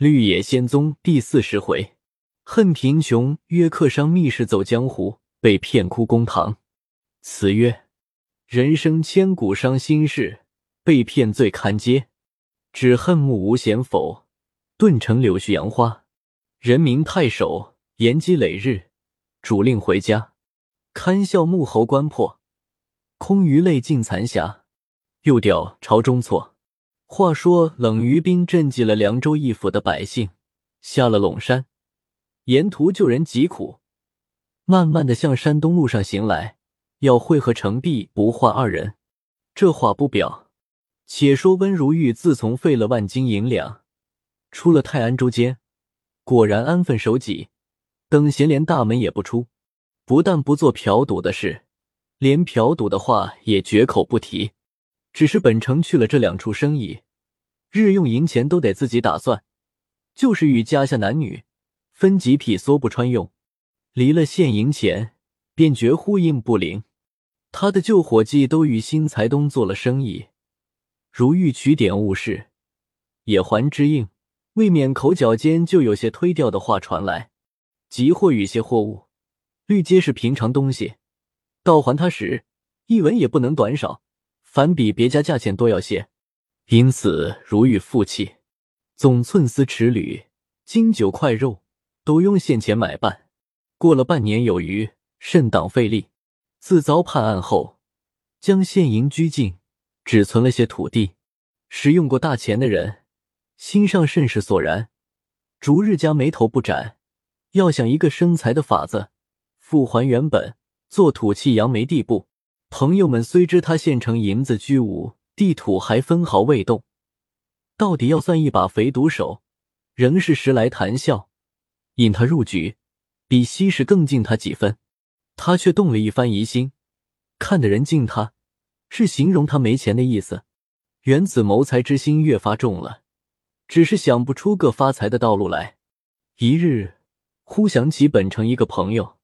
绿野仙踪第四十回，恨贫穷，约客商密室走江湖，被骗哭公堂。词曰：人生千古伤心事，被骗最堪嗟。只恨目无闲否，顿成柳絮杨花。人民太守延积累日，主令回家，堪笑穆侯关破，空余泪尽残霞。又调朝中错。话说冷于冰赈济了凉州一府的百姓，下了陇山，沿途救人疾苦，慢慢的向山东路上行来，要会合程璧、不换二人。这话不表。且说温如玉自从费了万金银两，出了泰安州监，果然安分守己，等闲连大门也不出，不但不做嫖赌的事，连嫖赌的话也绝口不提。只是本城去了这两处生意，日用银钱都得自己打算，就是与家下男女分几匹梭不穿用，离了现银钱便绝呼应不灵。他的旧伙计都与新财东做了生意，如欲取点物事，也还之应，未免口角间就有些推掉的话传来。即或与些货物，律皆是平常东西，到还他时，一文也不能短少。反比别家价钱多要些，因此如遇负气，总寸丝尺缕、金九块肉都用现钱买办。过了半年有余，甚当费力。自遭判案后，将现银拘禁，只存了些土地。使用过大钱的人，心上甚是索然，逐日将眉头不展，要想一个生财的法子，复还原本，做土气扬眉地步。朋友们虽知他县城银子居无，地土还分毫未动，到底要算一把肥毒手，仍是时来谈笑，引他入局，比昔时更敬他几分。他却动了一番疑心，看的人敬他，是形容他没钱的意思。原子谋财之心越发重了，只是想不出个发财的道路来。一日，忽想起本城一个朋友，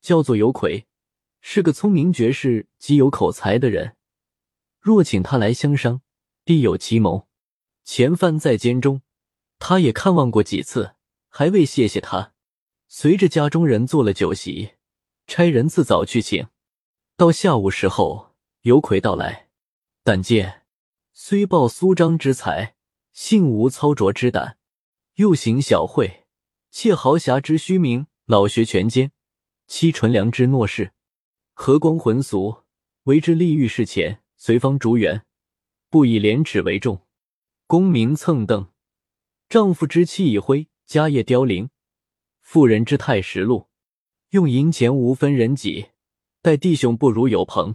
叫做尤奎。是个聪明绝世、极有口才的人，若请他来相商，必有奇谋。前番在监中，他也看望过几次，还未谢谢他。随着家中人做了酒席，差人自早去请。到下午时候，尤奎到来，但见虽抱苏张之才，幸无操拙之胆，又行小惠，窃豪侠之虚名，老学全奸，欺纯良之懦士。和光浑俗，为之立御室前，随方逐远，不以廉耻为重。功名蹭蹬，丈夫之妻已灰，家业凋零，妇人之态实露。用银钱无分人己，待弟兄不如有朋。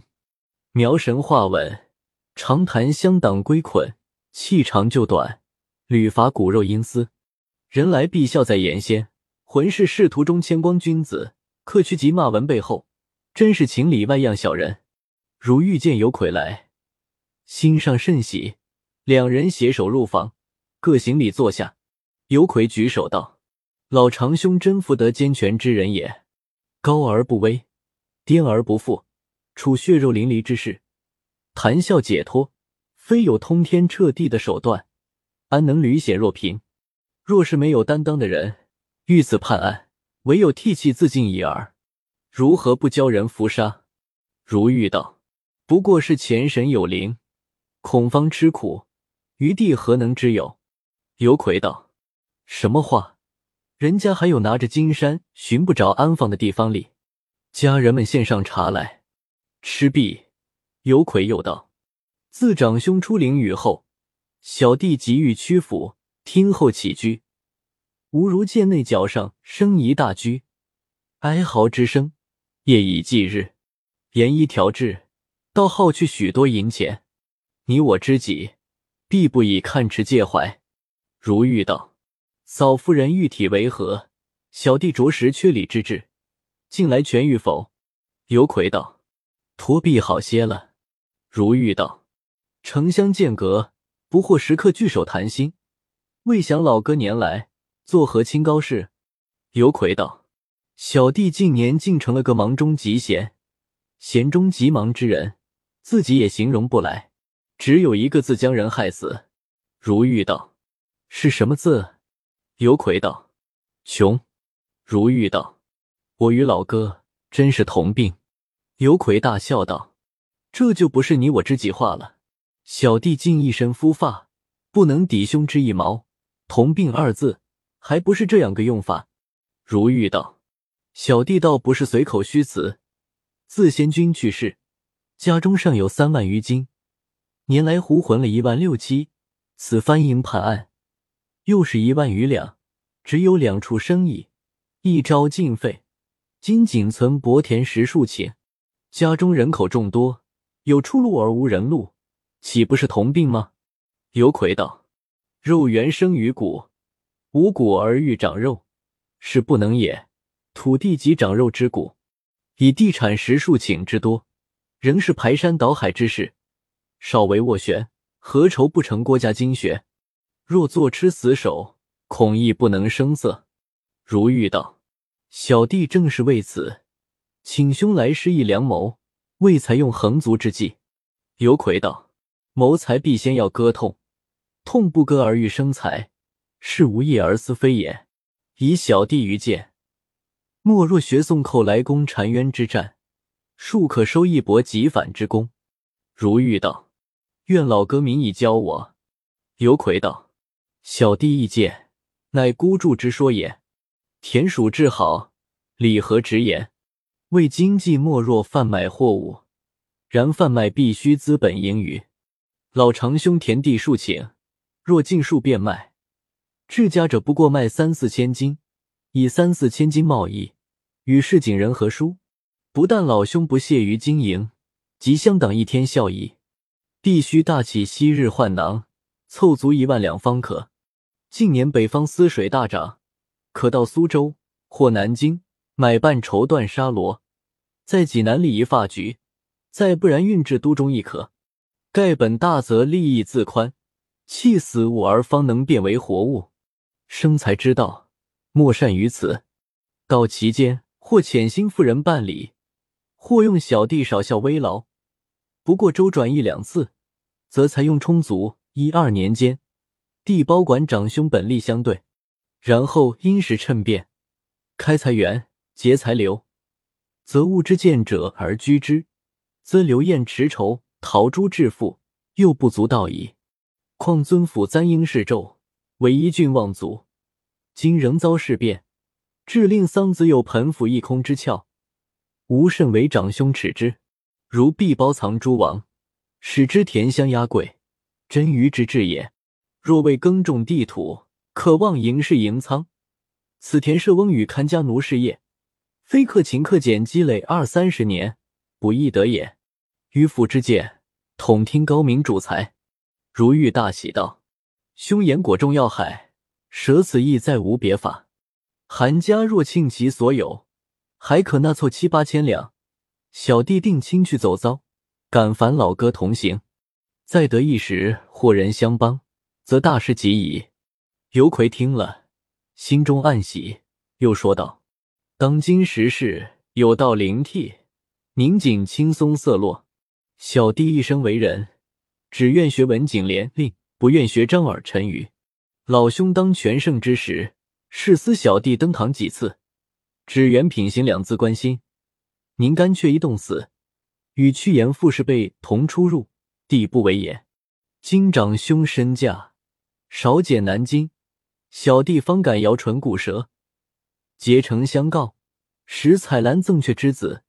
描神画稳，长谈香党归捆，气长就短，屡伐骨肉阴丝。人来必笑在眼先，浑是仕途中谦光君子，客屈即骂文背后。真是情理外样小人，如遇见有魁来，心上甚喜。两人携手入房，各行礼坐下。有魁举手道：“老长兄真福得兼权之人也，高而不威，颠而不富，处血肉淋漓之事，谈笑解脱，非有通天彻地的手段，安能屡险若平？若是没有担当的人，遇此判案，唯有涕泣自尽已耳。”如何不教人伏杀？如玉道：“不过是前神有灵，恐方吃苦，余地何能知有？”尤魁道：“什么话？人家还有拿着金山寻不着安放的地方哩。”家人们献上茶来，吃毕，尤魁又道：“自长兄出灵雨后，小弟急欲屈服，听候起居，吾如见内角上生一大居，哀嚎之声。”夜以继日，严衣调制，倒耗去许多银钱。你我知己，必不以看持介怀。如玉道：“嫂夫人玉体为何？小弟着实缺礼之至，近来痊愈否？”尤魁道：“托臂好些了。”如玉道：“城乡间隔，不惑时刻聚首谈心，未想老哥年来作何清高事？”尤魁道。小弟近年竟成了个忙中极闲、闲中极忙之人，自己也形容不来，只有一个字将人害死。如玉道：“是什么字？”有魁道：“穷。”如玉道：“我与老哥真是同病。”有魁大笑道：“这就不是你我知己话了。小弟尽一身肤发，不能抵兄之一毛。同病二字，还不是这样个用法？”如玉道：“小弟倒不是随口虚词。自贤君去世，家中尚有三万余金，年来胡混了一万六七。此番营判案。”又是一万余两，只有两处生意，一朝尽废。今仅存薄田十数顷，家中人口众多，有出路而无人路，岂不是同病吗？有魁道：“肉原生于骨，无骨而欲长肉，是不能也。土地即长肉之骨，以地产十数顷之多，仍是排山倒海之势，少为斡旋，何愁不成郭家精学？”若坐吃死守，恐亦不能生色。如玉道：“小弟正是为此，请兄来施一良谋，为才用横足之计。”有魁道：“谋财必先要割痛，痛不割而欲生财，是无益而思非也。以小弟愚见，莫若学宋寇来攻澶渊之战，庶可收一搏即反之功。”如玉道：“愿老哥明以教我。”刘奎道。小弟意见，乃孤注之说也。田鼠治好，礼和直言。为经济莫若贩卖货物，然贩卖必须资本盈余。老长兄田地数顷，若尽数变卖，至家者不过卖三四千金，以三四千金贸易，与市井人何殊？不但老兄不屑于经营，即相党一天效益，必须大起昔日换囊，凑足一万两方可。近年北方丝水大涨，可到苏州或南京买半绸缎纱罗，在济南立一发局，再不然运至都中亦可。盖本大则利益自宽，气死物而方能变为活物。生财之道，莫善于此。到其间，或潜心妇人办理，或用小弟少效微劳，不过周转一两次，则财用充足。一二年间。地包管长兄本利相对，然后因时趁变，开财源，结财流，则物之见者而居之，则流燕持筹，陶朱致富，又不足道矣。况尊府簪缨饰绉，唯一郡望族，今仍遭事变，致令桑梓有盆府一空之窍，吾甚为长兄耻之。如必包藏诸王，使之田香压贵，真愚之至也。若为耕种地土，可望营室营仓，此田舍翁与看家奴事业，非克勤克俭积累二三十年，不易得也。迂父之见，统听高明主裁。如遇大喜道：“兄言果中要害，舍此意再无别法。韩家若倾其所有，还可纳凑七八千两。小弟定亲去走遭，敢烦老哥同行，再得一时或人相帮。”则大事极矣。尤奎听了，心中暗喜，又说道：“当今时事有道灵替，宁锦轻松色落。小弟一生为人，只愿学文景廉令，不愿学张耳陈余。老兄当全盛之时，誓思小弟登堂几次，只缘品行两字关心。您甘却一动死，与屈言傅氏辈同出入，弟不为也。今长兄身价。”少减南京，小弟方敢摇唇鼓舌，结诚相告，使彩兰赠却之子，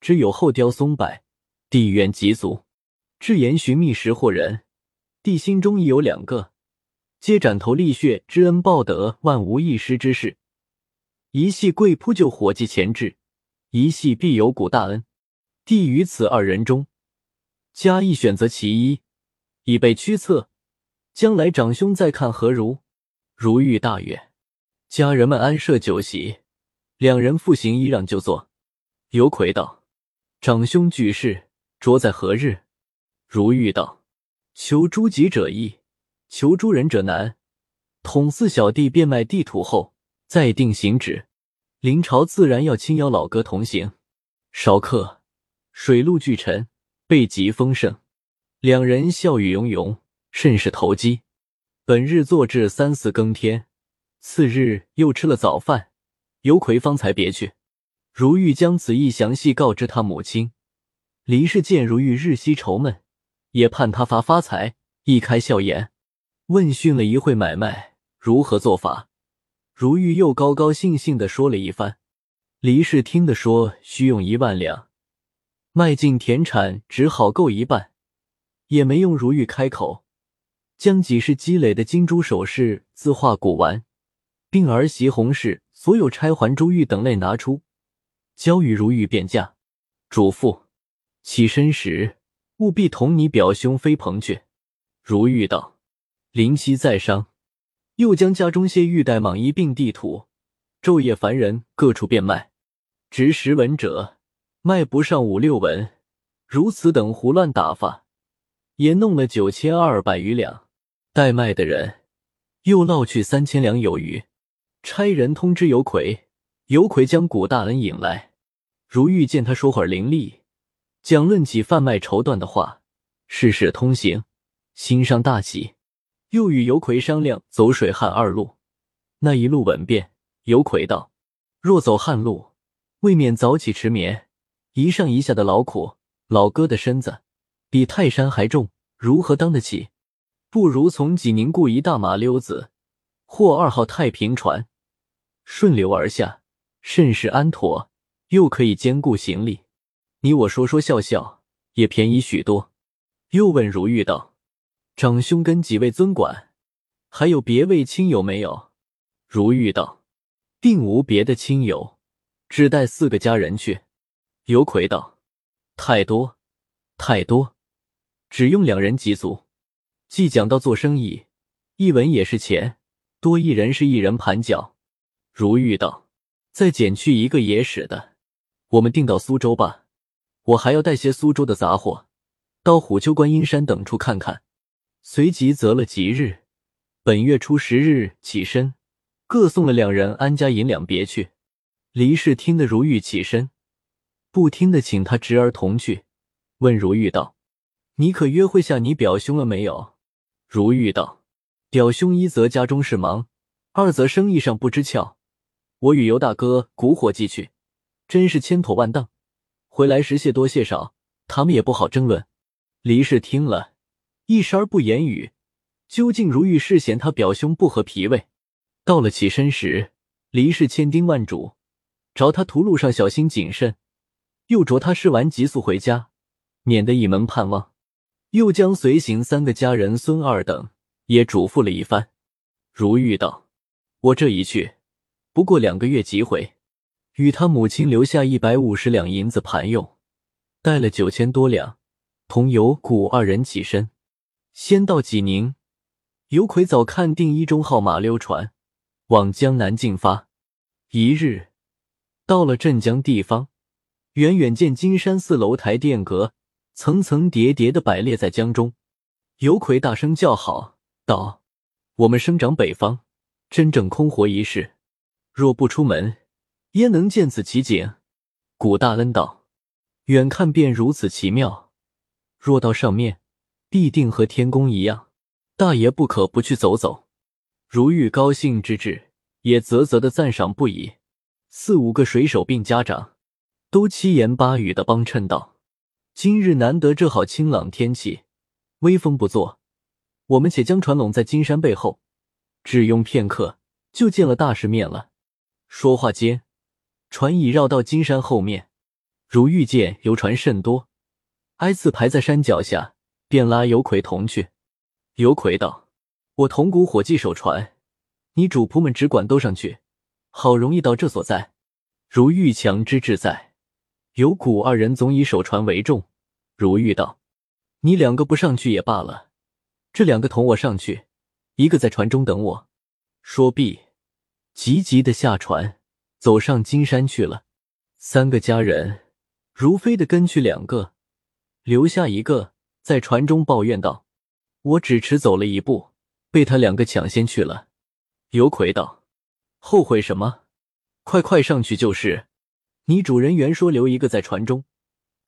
只有后雕松柏，弟愿及足。至言寻觅识货人，弟心中已有两个，皆斩头立血，知恩报德，万无一失之事。一系贵铺就伙计前置，一系必有古大恩。弟于此二人中，加一选择其一，以备驱策。将来长兄再看何如？如遇大悦，家人们安设酒席，两人复行揖让就坐。有魁道：“长兄举事着在何日？”如遇道：“求诸己者易，求诸人者难。统四小弟变卖地土后，再定行止。临朝自然要亲邀老哥同行。少客，水陆俱陈，备极丰盛。两人笑语融融。甚是投机。本日坐至三四更天，次日又吃了早饭，尤奎方才别去。如玉将此意详细告知他母亲。黎氏见如玉日夕愁闷，也盼他发发财，一开笑颜，问讯了一会买卖如何做法。如玉又高高兴兴的说了一番。黎氏听得说需用一万两，卖尽田产只好够一半，也没用如玉开口，将几世积累的金珠首饰、字画古玩，并儿媳红饰所有钗环珠玉等类拿出。交与如玉便价，嘱咐起身时务必同你表兄飞鹏去。如玉道：“临期在商。”又将家中些玉带、蟒衣并地土，昼夜烦人，各处变卖。值十文者卖不上五六文，如此等胡乱打发，也弄了九千二百余两。待卖的人又捞去三千两有余。差人通知尤魁，尤魁将古大恩引来。如遇见他说话伶俐，讲论起贩卖绸缎的话，事事通行，心上大喜。又与尤魁商量走水旱二路，那一路稳便。尤魁道：“若走旱路，未免早起迟眠，一上一下的劳苦，老哥的身子比泰山还重，如何当得起？不如从济宁雇一大马溜子，或二号太平船，顺流而下，甚是安妥。”又可以兼顾行李，你我说说笑笑，也便宜许多。又问如玉道：“长兄跟几位尊管，还有别位亲友没有？”如玉道：“并无别的亲友，只带四个家人去。”尤魁道：“太多，太多，只用两人即足。既讲到做生意，一文也是钱，多一人是一人盘脚。”如玉道：“再减去一个野史的。”我们定到苏州吧，我还要带些苏州的杂货，到虎丘、观音山等处看看。随即择了吉日，本月初十日起身，各送了两人安家银两别去。黎氏听得如玉起身，不听的请他侄儿同去。问如玉道：“你可约会下你表兄了没有？”如玉道：“表兄一则家中事忙，二则生意上不知窍。我与尤大哥鼓伙计去。”真是千妥万当，回来时谢多谢少，他们也不好争论。黎氏听了一时而不言语。究竟如玉是嫌他表兄不合脾胃。到了起身时，离氏千叮万嘱，着他途路上小心谨慎，又着他试完急速回家，免得一门盼望。又将随行三个家人孙二等也嘱咐了一番。如玉道：“我这一去，不过两个月即回。”与他母亲留下一百五十两银子盘用，带了九千多两，同尤古二人起身，先到济宁。尤魁早看定一中号马溜船，往江南进发。一日到了镇江地方，远远见金山寺楼台殿阁层层叠叠的摆列在江中。尤魁大声叫好道：“我们生长北方，真正空活一世，若不出门。”焉能见此奇景？古大恩道：“远看便如此奇妙，若到上面，必定和天宫一样。大爷不可不去走走。”如玉高兴之至，也啧啧的赞赏不已。四五个水手并家长，都七言八语的帮衬道：“今日难得这好清朗天气，微风不作，我们且将船拢在金山背后，只用片刻，就见了大世面了。”说话间。船已绕到金山后面，如遇见游船甚多，挨次排在山脚下，便拉尤魁同去。尤魁道：“我同鼓伙计守船，你主仆们只管都上去，好容易到这所在。”如遇强之志在，有古二人总以守船为重。如玉道：“你两个不上去也罢了，这两个同我上去，一个在船中等我。”说毕，急急的下船。走上金山去了，三个家人如飞的跟去两个，留下一个在船中抱怨道：“我只迟走了一步，被他两个抢先去了。”尤魁道：“后悔什么？快快上去就是。你主人原说留一个在船中，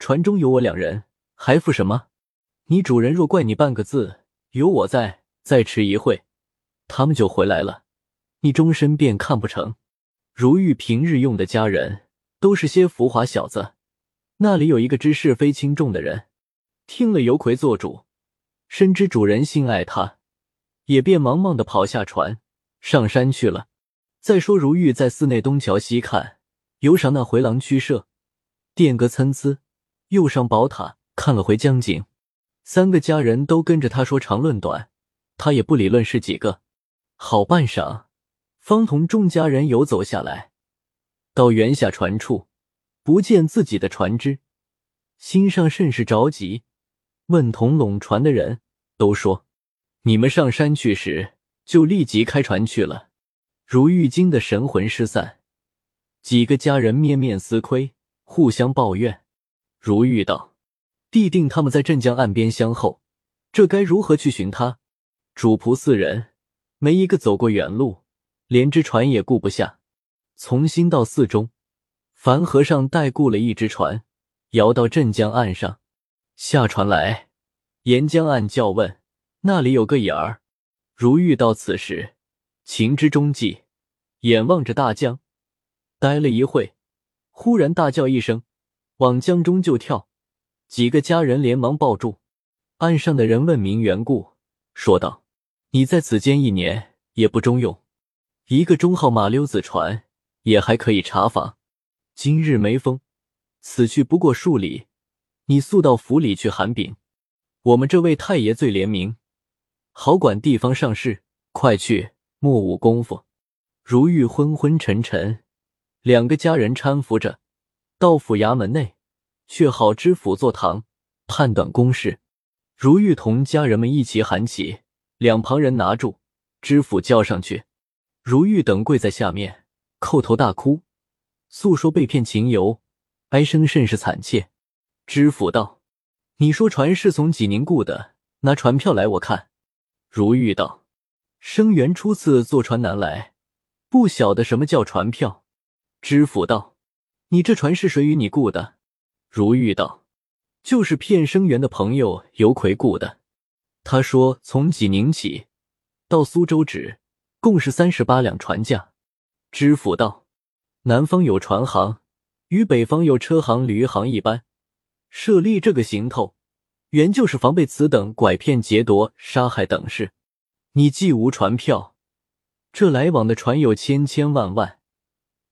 船中有我两人，还负什么？你主人若怪你半个字，有我在，再迟一会，他们就回来了。你终身便看不成。如玉平日用的家人都是些浮华小子，那里有一个知是非轻重的人？听了尤奎做主，深知主人心爱他，也便忙忙的跑下船，上山去了。再说如玉在寺内东瞧西看，游赏那回廊曲舍，殿阁参差，又上宝塔看了回江景。三个家人都跟着他说长论短，他也不理论是几个。好半晌。方同众家人游走下来，到原下船处，不见自己的船只，心上甚是着急。问同拢船的人，都说：“你们上山去时，就立即开船去了。”如玉惊得神魂失散，几个家人面面思亏，互相抱怨。如玉道：“必定他们在镇江岸边相候，这该如何去寻他？”主仆四人没一个走过远路。连只船也顾不下，从新到寺中，樊和尚代雇了一只船，摇到镇江岸上，下船来，沿江岸叫问，那里有个眼儿。如遇到此时，情之中计，眼望着大江，呆了一会，忽然大叫一声，往江中就跳。几个家人连忙抱住，岸上的人问明缘故，说道：“你在此间一年也不中用。”一个中号马溜子船也还可以查访。今日没风，此去不过数里，你速到府里去喊禀。我们这位太爷最廉明，好管地方上事。快去，莫误功夫。如玉昏昏沉沉，两个家人搀扶着到府衙门内，却好知府坐堂判断公事。如玉同家人们一起喊起，两旁人拿住知府叫上去。如玉等跪在下面，叩头大哭，诉说被骗情由，哀声甚是惨切。知府道：“你说船是从济宁雇的，拿船票来我看。”如玉道：“生源初次坐船南来，不晓得什么叫船票。”知府道：“你这船是谁与你雇的？”如玉道：“就是骗生源的朋友尤奎雇的。他说从济宁起到苏州止。”共是三十八两船价。知府道：“南方有船行，与北方有车行、驴行一般，设立这个行头，原就是防备此等拐骗、劫夺、杀害等事。你既无船票，这来往的船有千千万万，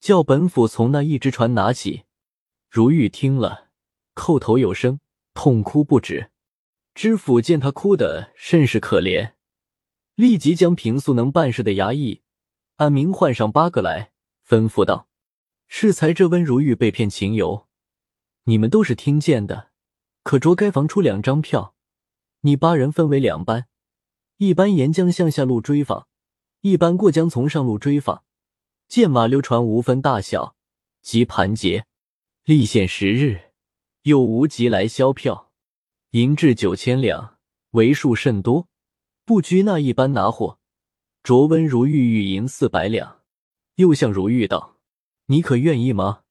叫本府从那一只船拿起。”如玉听了，叩头有声，痛哭不止。知府见他哭得甚是可怜。立即将平素能办事的衙役按名唤上八个来，吩咐道：“适才这温如玉被骗情由，你们都是听见的。可着该房出两张票，你八人分为两班，一班沿江向下路追访，一班过江从上路追访。见马溜船无分大小，即盘结，立限十日，又无即来销票，银至九千两，为数甚多。”不拘那一般拿货，卓温如玉玉银四百两。又向如玉道：“你可愿意吗？”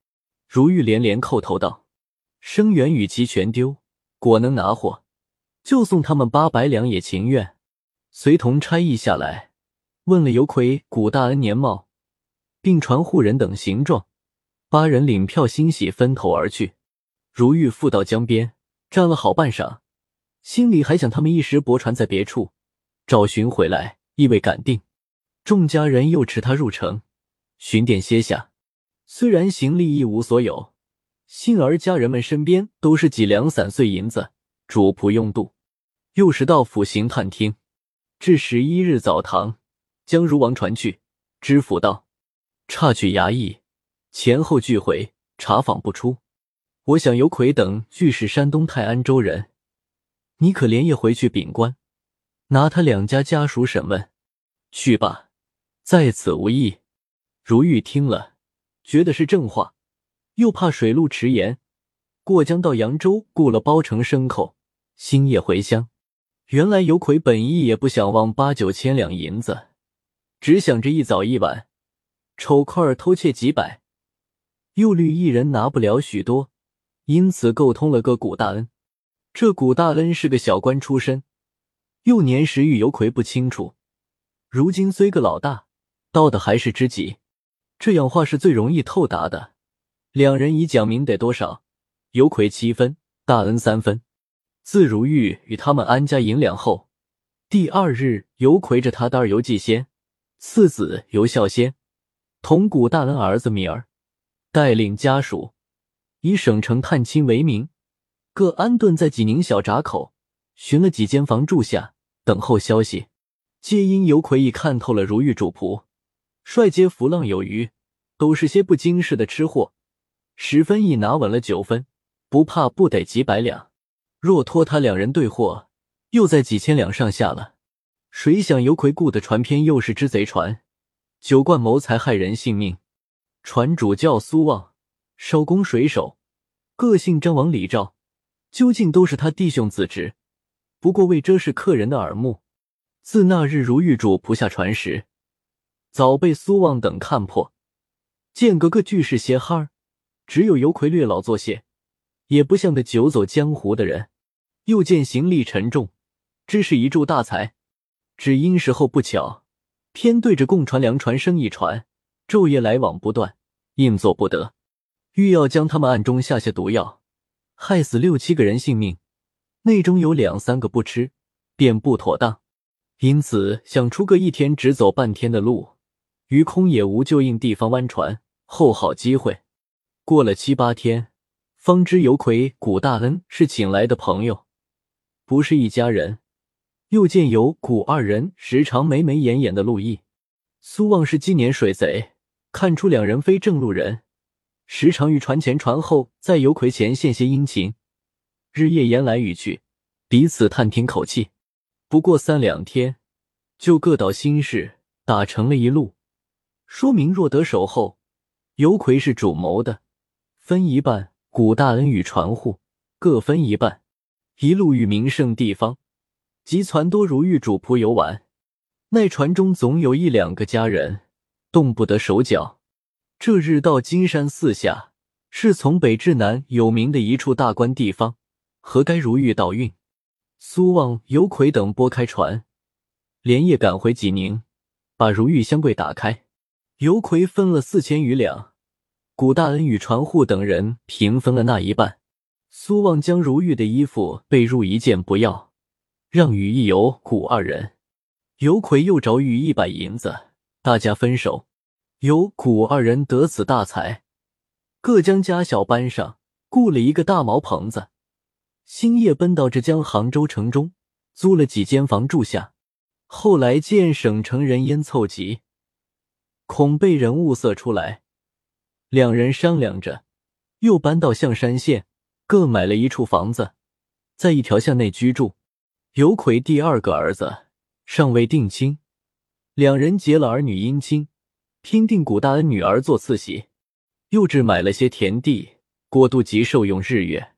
如玉连连叩头道：“生源与其全丢，果能拿货，就送他们八百两也情愿。”随同差役下来，问了尤奎、古大恩年貌，并传户人等形状。八人领票，欣喜分头而去。如玉复到江边，站了好半晌，心里还想他们一时泊船在别处。找寻回来，意味敢定。众家人又持他入城，寻店歇下。虽然行李一无所有，幸而家人们身边都是几两散碎银子，主仆用度。又是到府行探听，至十一日早堂，将如王传去。知府道：“差去衙役，前后俱回，查访不出。我想尤奎等俱是山东泰安州人，你可连夜回去禀官。”拿他两家家属审问，去吧，在此无益。如玉听了，觉得是正话，又怕水路迟延，过江到扬州，雇了包成牲口，星夜回乡。原来尤奎本意也不想忘八九千两银子，只想着一早一晚，丑块儿偷窃几百，又虑一人拿不了许多，因此沟通了个古大恩。这古大恩是个小官出身。幼年时与尤奎不清楚，如今虽个老大，到的还是知己，这样话是最容易透达的。两人已讲明得多少，尤魁七分，大恩三分。自如玉与他们安家银两后，第二日，尤魁着他的二游季仙，次子尤孝仙，同古大恩儿子米儿，带领家属，以省城探亲为名，各安顿在济宁小闸口，寻了几间房住下，等候消息。皆因尤魁已看透了如玉主仆，率皆浮浪有余，都是些不经事的吃货，十分一拿稳了九分，不怕不得几百两。若托他两人对货，又在几千两上下了。谁想尤魁雇的船偏又是只贼船，酒惯谋财害人性命。船主叫苏旺，手工水手，个性张王李赵，究竟都是他弟兄子侄。不过为遮是客人的耳目，自那日如玉主仆下船时，早被苏旺等看破，见个个俱是鞋憨儿，只有尤魁略老作些，也不像个久走江湖的人。又见行李沉重，知是一柱大财，只因时候不巧，偏对着共船粮船生意船，昼夜来往不断，硬做不得，欲要将他们暗中下下毒药，害死六七个人性命，内中有两三个不吃，便不妥当，因此想出个一天只走半天的路，于空也无就应地方弯船，候好机会。过了七八天，方知尤魁、古大恩是请来的朋友。不是一家人，又见有古二人时常眉眉眼眼的路易，苏旺是今年水贼，看出两人非正路人，时常于船前船后在尤魁前献些殷勤，日夜言来语去，彼此探听口气。不过三两天，就各倒心事，打成了一路，说明若得手后，尤魁是主谋的，分一半；古大恩与船户各分一半。一路与名胜地方，及船多如玉主仆游玩，那船中总有一两个家人，动不得手脚。这日到金山寺下，是从北至南有名的一处大关地方，何该如玉倒运。苏望、尤魁等拨开船，连夜赶回济宁，把如玉箱柜打开。尤魁分了四千余两，古大恩与船户等人平分了那一半。苏望将如玉的衣服被褥一件不要，让与一游古二人。尤魁又找与一百银子，大家分手。尤古二人得此大财，各将家小搬上，雇了一个大茅棚子，星夜奔到浙江杭州城中，租了几间房住下。后来见省城人烟凑集，恐被人物色出来，两人商量着，又搬到象山县。各买了一处房子，在一条巷内居住。尤魁第二个儿子尚未定亲，两人结了儿女姻亲，拼定古大恩女儿做次媳。又置买了些田地，过渡及受用日月。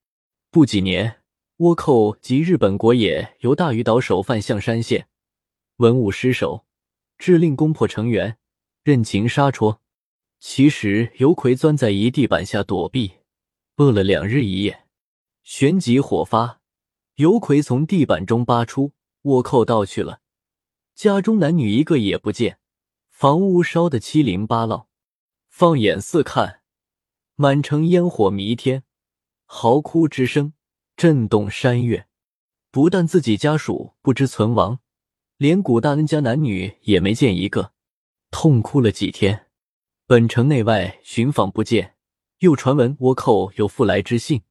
不几年，倭寇及日本国野由大屿岛首犯象山县，文武失守，致令攻破城垣，任情杀戳。其实尤魁钻在一地板下躲避，饿了两日一夜。旋即火发，尤魁从地板中扒出，倭寇盗去了，家中男女一个也不见，房屋烧得七零八落。放眼四看，满城烟火弥天，嚎哭之声震动山岳。不但自己家属不知存亡，连古大恩家男女也没见一个，痛哭了几天。本城内外寻访不见，又传闻倭寇有复来之信。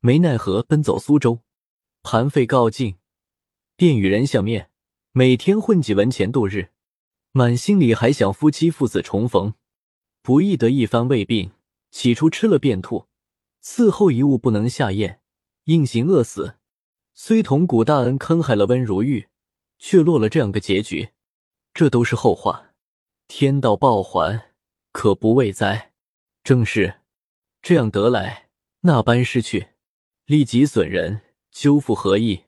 没奈何，奔走苏州，盘费告罄，便与人相面，每天混几文钱度日，满心里还想夫妻父子重逢。不易得一番胃病，起初吃了便吐，伺候一物不能下咽，硬行饿死。虽同古大恩坑害了温如玉，却落了这样个结局，这都是后话。天道报还，可不畏哉？正是这样得来，那般失去。利己损人，修复何益？